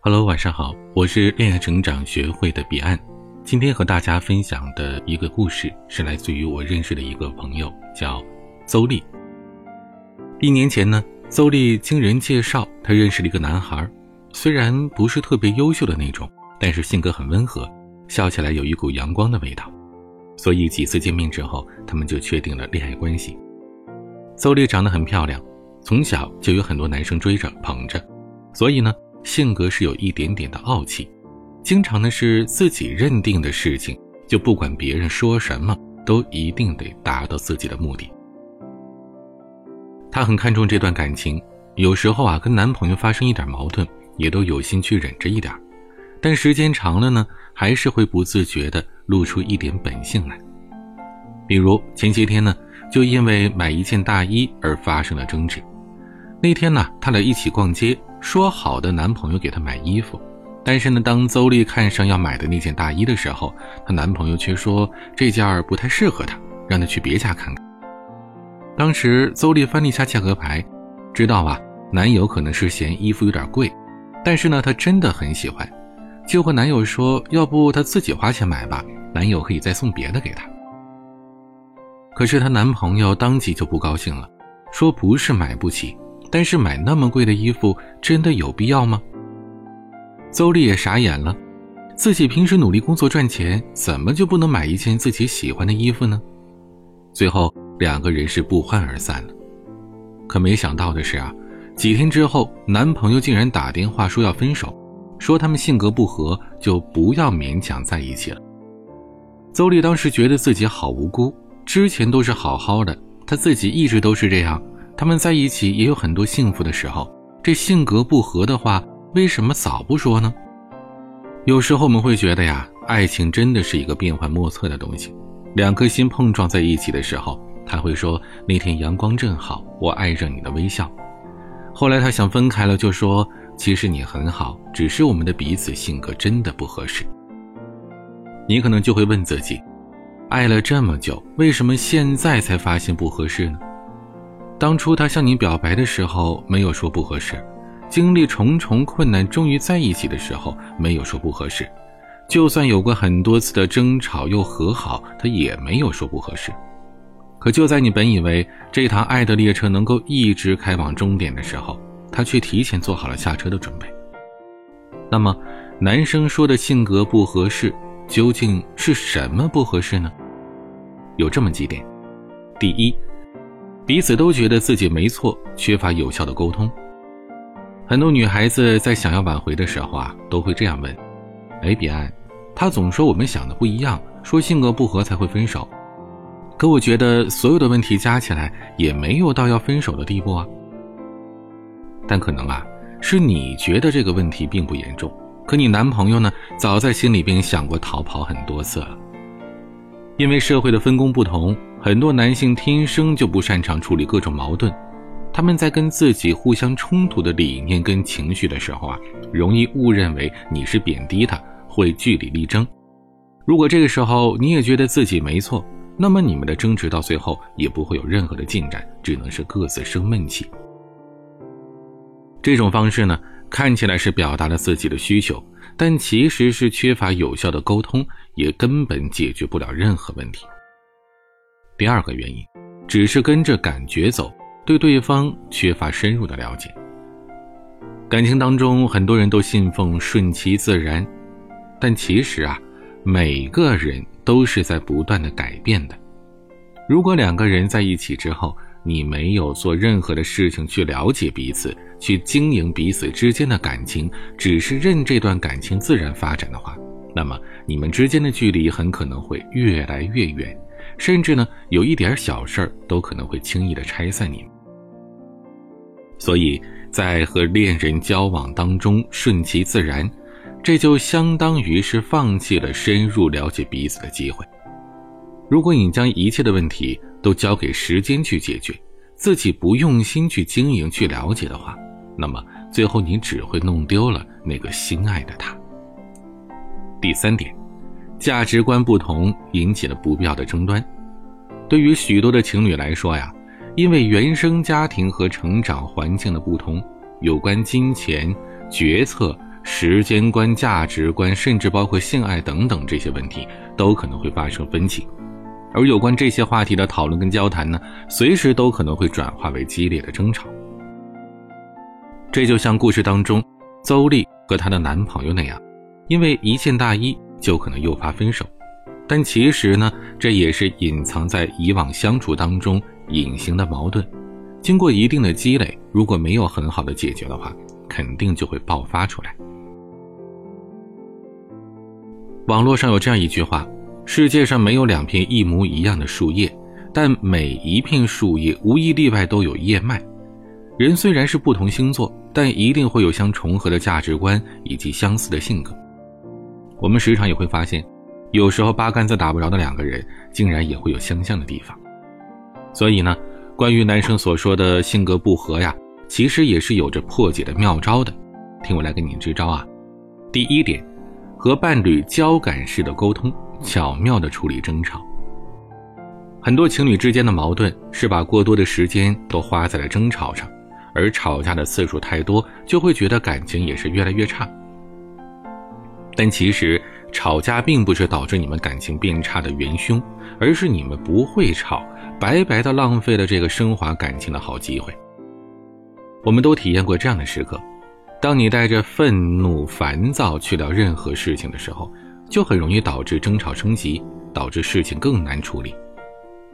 Hello，晚上好，我是恋爱成长学会的彼岸。今天和大家分享的一个故事是来自于我认识的一个朋友，叫邹丽。一年前呢，邹丽经人介绍，她认识了一个男孩，虽然不是特别优秀的那种，但是性格很温和，笑起来有一股阳光的味道。所以几次见面之后，他们就确定了恋爱关系。邹丽长得很漂亮，从小就有很多男生追着捧着，所以呢。性格是有一点点的傲气，经常呢是自己认定的事情，就不管别人说什么，都一定得达到自己的目的。她很看重这段感情，有时候啊跟男朋友发生一点矛盾，也都有心去忍着一点，但时间长了呢，还是会不自觉的露出一点本性来。比如前些天呢，就因为买一件大衣而发生了争执。那天呢，他俩一起逛街。说好的男朋友给她买衣服，但是呢，当邹丽看上要买的那件大衣的时候，她男朋友却说这件儿不太适合她，让她去别家看看。当时邹丽翻了一下价格牌，知道啊，男友可能是嫌衣服有点贵，但是呢，她真的很喜欢，就和男友说，要不她自己花钱买吧，男友可以再送别的给她。可是她男朋友当即就不高兴了，说不是买不起。但是买那么贵的衣服真的有必要吗？邹丽也傻眼了，自己平时努力工作赚钱，怎么就不能买一件自己喜欢的衣服呢？最后两个人是不欢而散了。可没想到的是啊，几天之后，男朋友竟然打电话说要分手，说他们性格不合，就不要勉强在一起了。邹丽当时觉得自己好无辜，之前都是好好的，她自己一直都是这样。他们在一起也有很多幸福的时候，这性格不合的话，为什么早不说呢？有时候我们会觉得呀，爱情真的是一个变幻莫测的东西。两颗心碰撞在一起的时候，他会说那天阳光正好，我爱着你的微笑。后来他想分开了，就说其实你很好，只是我们的彼此性格真的不合适。你可能就会问自己，爱了这么久，为什么现在才发现不合适呢？当初他向你表白的时候，没有说不合适；经历重重困难，终于在一起的时候，没有说不合适。就算有过很多次的争吵又和好，他也没有说不合适。可就在你本以为这趟爱的列车能够一直开往终点的时候，他却提前做好了下车的准备。那么，男生说的性格不合适，究竟是什么不合适呢？有这么几点：第一。彼此都觉得自己没错，缺乏有效的沟通。很多女孩子在想要挽回的时候啊，都会这样问：“哎，彼岸，他总说我们想的不一样，说性格不合才会分手。可我觉得所有的问题加起来也没有到要分手的地步啊。但可能啊，是你觉得这个问题并不严重，可你男朋友呢，早在心里边想过逃跑很多次了。因为社会的分工不同。”很多男性天生就不擅长处理各种矛盾，他们在跟自己互相冲突的理念跟情绪的时候啊，容易误认为你是贬低他，会据理力争。如果这个时候你也觉得自己没错，那么你们的争执到最后也不会有任何的进展，只能是各自生闷气。这种方式呢，看起来是表达了自己的需求，但其实是缺乏有效的沟通，也根本解决不了任何问题。第二个原因，只是跟着感觉走，对对方缺乏深入的了解。感情当中，很多人都信奉顺其自然，但其实啊，每个人都是在不断的改变的。如果两个人在一起之后，你没有做任何的事情去了解彼此，去经营彼此之间的感情，只是任这段感情自然发展的话，那么你们之间的距离很可能会越来越远。甚至呢，有一点小事儿都可能会轻易的拆散你们。所以在和恋人交往当中顺其自然，这就相当于是放弃了深入了解彼此的机会。如果你将一切的问题都交给时间去解决，自己不用心去经营、去了解的话，那么最后你只会弄丢了那个心爱的他。第三点。价值观不同引起了不必要的争端。对于许多的情侣来说呀，因为原生家庭和成长环境的不同，有关金钱、决策、时间观、价值观，甚至包括性爱等等这些问题，都可能会发生分歧。而有关这些话题的讨论跟交谈呢，随时都可能会转化为激烈的争吵。这就像故事当中邹丽和她的男朋友那样，因为一件大衣就可能诱发分手。但其实呢，这也是隐藏在以往相处当中隐形的矛盾。经过一定的积累，如果没有很好的解决的话，肯定就会爆发出来。网络上有这样一句话。世界上没有两片一模一样的树叶，但每一片树叶无一例外都有叶脉。人虽然是不同星座，但一定会有相重合的价值观以及相似的性格。我们时常也会发现，有时候八竿子打不着的两个人，竟然也会有相像的地方。所以呢，关于男生所说的性格不合呀，其实也是有着破解的妙招的。听我来给您支招啊！第一点，和伴侣交感式的沟通。巧妙的处理争吵。很多情侣之间的矛盾是把过多的时间都花在了争吵上，而吵架的次数太多，就会觉得感情也是越来越差。但其实吵架并不是导致你们感情变差的元凶，而是你们不会吵，白白的浪费了这个升华感情的好机会。我们都体验过这样的时刻：当你带着愤怒、烦躁去聊任何事情的时候。就很容易导致争吵升级，导致事情更难处理。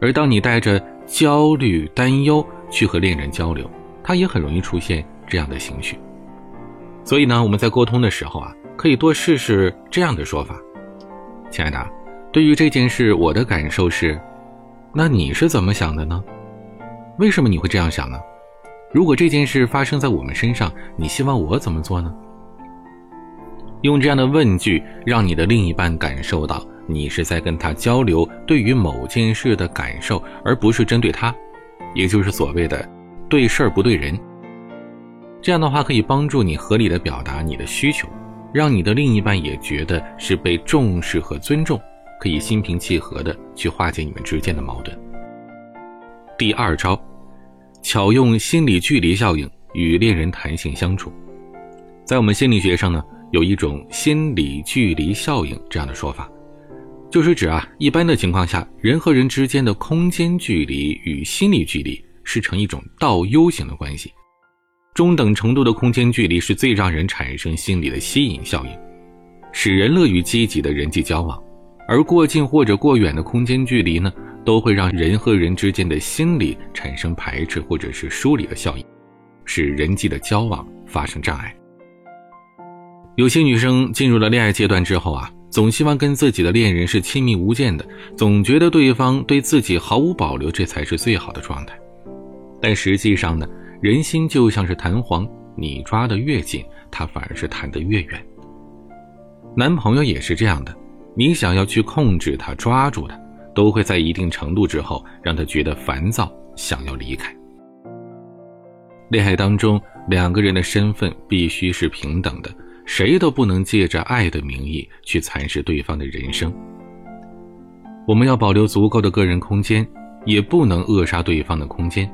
而当你带着焦虑、担忧去和恋人交流，他也很容易出现这样的情绪。所以呢，我们在沟通的时候啊，可以多试试这样的说法：“亲爱的，对于这件事，我的感受是，那你是怎么想的呢？为什么你会这样想呢？如果这件事发生在我们身上，你希望我怎么做呢？”用这样的问句，让你的另一半感受到你是在跟他交流对于某件事的感受，而不是针对他，也就是所谓的“对事儿不对人”。这样的话可以帮助你合理的表达你的需求，让你的另一半也觉得是被重视和尊重，可以心平气和的去化解你们之间的矛盾。第二招，巧用心理距离效应与恋人弹性相处。在我们心理学上呢。有一种心理距离效应这样的说法，就是指啊，一般的情况下，人和人之间的空间距离与心理距离是呈一种倒 U 型的关系。中等程度的空间距离是最让人产生心理的吸引效应，使人乐于积极的人际交往；而过近或者过远的空间距离呢，都会让人和人之间的心理产生排斥或者是疏离的效应，使人际的交往发生障碍。有些女生进入了恋爱阶段之后啊，总希望跟自己的恋人是亲密无间的，总觉得对方对自己毫无保留，这才是最好的状态。但实际上呢，人心就像是弹簧，你抓得越紧，它反而是弹得越远。男朋友也是这样的，你想要去控制他、抓住他，都会在一定程度之后让他觉得烦躁，想要离开。恋爱当中，两个人的身份必须是平等的。谁都不能借着爱的名义去蚕食对方的人生。我们要保留足够的个人空间，也不能扼杀对方的空间。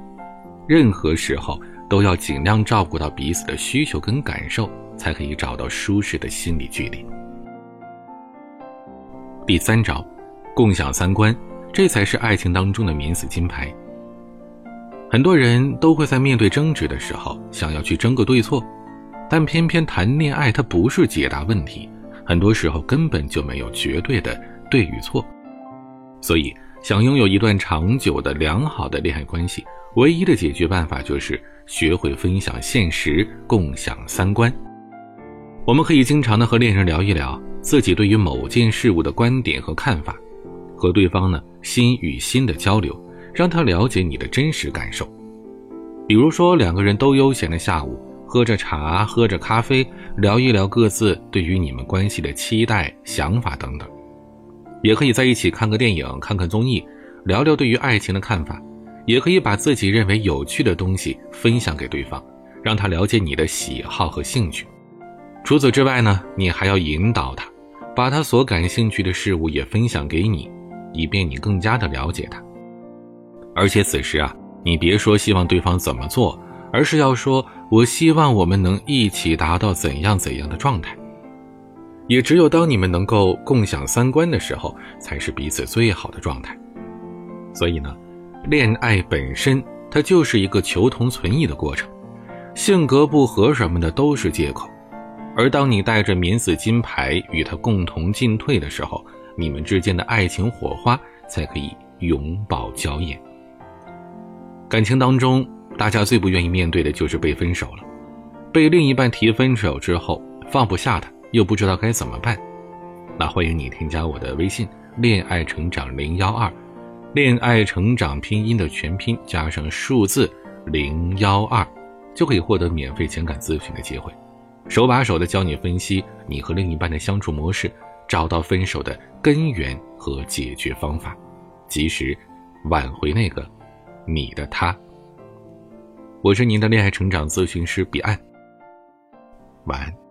任何时候都要尽量照顾到彼此的需求跟感受，才可以找到舒适的心理距离。第三招，共享三观，这才是爱情当中的免死金牌。很多人都会在面对争执的时候，想要去争个对错。但偏偏谈恋爱，它不是解答问题，很多时候根本就没有绝对的对与错。所以，想拥有一段长久的良好的恋爱关系，唯一的解决办法就是学会分享现实，共享三观。我们可以经常的和恋人聊一聊自己对于某件事物的观点和看法，和对方呢心与心的交流，让他了解你的真实感受。比如说，两个人都悠闲的下午。喝着茶，喝着咖啡，聊一聊各自对于你们关系的期待、想法等等，也可以在一起看个电影、看看综艺，聊聊对于爱情的看法，也可以把自己认为有趣的东西分享给对方，让他了解你的喜好和兴趣。除此之外呢，你还要引导他，把他所感兴趣的事物也分享给你，以便你更加的了解他。而且此时啊，你别说希望对方怎么做。而是要说我希望我们能一起达到怎样怎样的状态。也只有当你们能够共享三观的时候，才是彼此最好的状态。所以呢，恋爱本身它就是一个求同存异的过程，性格不合什么的都是借口。而当你带着免死金牌与他共同进退的时候，你们之间的爱情火花才可以永葆娇艳。感情当中，大家最不愿意面对的就是被分手了，被另一半提分手之后放不下他。又不知道该怎么办，那欢迎你添加我的微信“恋爱成长零幺二”，恋爱成长拼音的全拼加上数字零幺二，就可以获得免费情感咨询的机会，手把手的教你分析你和另一半的相处模式，找到分手的根源和解决方法，及时挽回那个你的他。我是您的恋爱成长咨询师彼岸，晚安。